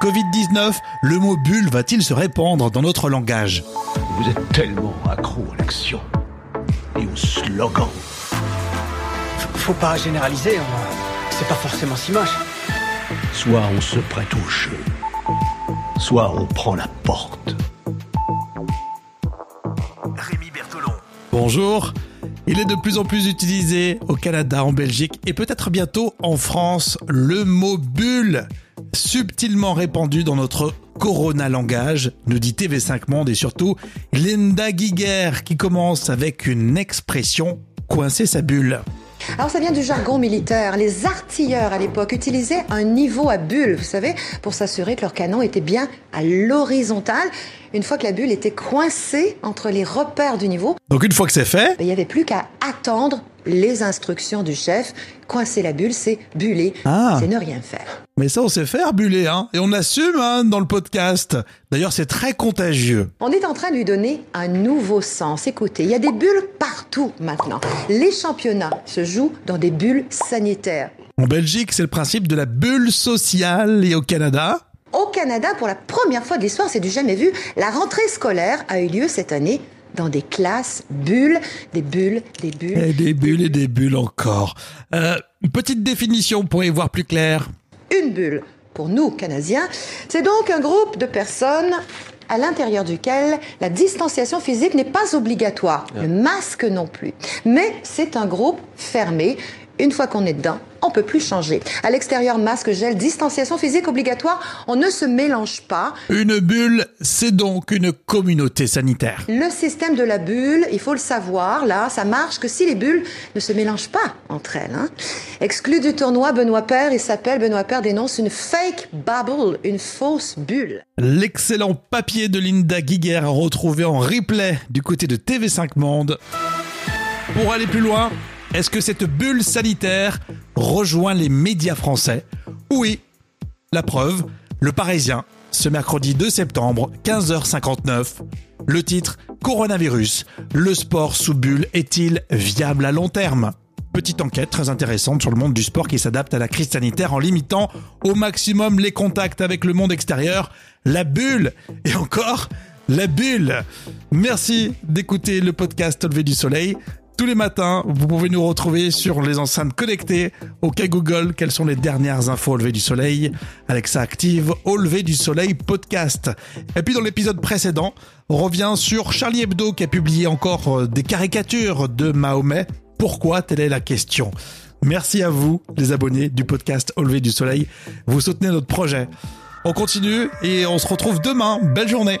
Covid-19, le mot bulle va-t-il se répandre dans notre langage Vous êtes tellement accro à l'action et au slogan. Faut pas généraliser, hein. c'est pas forcément si moche. Soit on se prête au jeu, soit on prend la porte. Rémi Bertolon. Bonjour. Il est de plus en plus utilisé au Canada, en Belgique et peut-être bientôt en France. Le mot bulle, subtilement répandu dans notre Corona langage, nous dit TV5 Monde et surtout Linda Guiguer qui commence avec une expression coincer sa bulle. Alors ça vient du jargon militaire. Les artilleurs à l'époque utilisaient un niveau à bulle, vous savez, pour s'assurer que leur canon était bien à l'horizontale. Une fois que la bulle était coincée entre les repères du niveau, Donc une fois que c'est fait, il n'y avait plus qu'à attendre les instructions du chef. Coincer la bulle, c'est buller, Ah. c'est ne rien faire. mais ça on sait faire buller, hein, et on assume hein, dans le podcast. D'ailleurs c'est très contagieux. On est en train de lui donner un nouveau sens. Écoutez, il y a des bulles partout maintenant. Les championnats se jouent dans des bulles sanitaires. En Belgique, c'est le principe de la bulle sociale et au Canada, Au Canada, pour la première fois de l'histoire, c'est du jamais vu, la rentrée scolaire a eu lieu cette année dans des classes bulles, des bulles, des bulles. Et des bulles et des bulles encore. Euh, une petite définition pour y voir plus clair. Une bulle, pour nous, Canadiens, c'est donc un groupe de personnes à l'intérieur duquel la distanciation physique n'est pas obligatoire, le masque non plus. Mais c'est un groupe fermé. Une fois qu'on est dedans, on peut plus changer. À l'extérieur, masque, gel, distanciation physique obligatoire, on ne se mélange pas. Une bulle, c'est donc une communauté sanitaire. Le système de la bulle, il faut le savoir, là, ça marche que si les bulles ne se mélangent pas entre elles. Hein. Exclu du tournoi, Benoît Père, il s'appelle, Benoît Père dénonce une fake bubble, une fausse bulle. L'excellent papier de Linda Guiguer à retrouver en replay du côté de TV5 Monde. Pour aller plus loin, est-ce que cette bulle sanitaire rejoint les médias français Oui. La preuve, le Parisien, ce mercredi 2 septembre, 15h59. Le titre Coronavirus. Le sport sous bulle est-il viable à long terme? Petite enquête très intéressante sur le monde du sport qui s'adapte à la crise sanitaire en limitant au maximum les contacts avec le monde extérieur. La bulle et encore la bulle. Merci d'écouter le podcast lever du soleil. Tous les matins, vous pouvez nous retrouver sur les enceintes connectées. OK Google, quelles sont les dernières infos au lever du soleil? Alexa active Au lever du soleil podcast. Et puis dans l'épisode précédent, on revient sur Charlie Hebdo qui a publié encore euh, des caricatures de Mahomet. Pourquoi? Telle est la question. Merci à vous, les abonnés du podcast Au lever du soleil. Vous soutenez notre projet. On continue et on se retrouve demain. Belle journée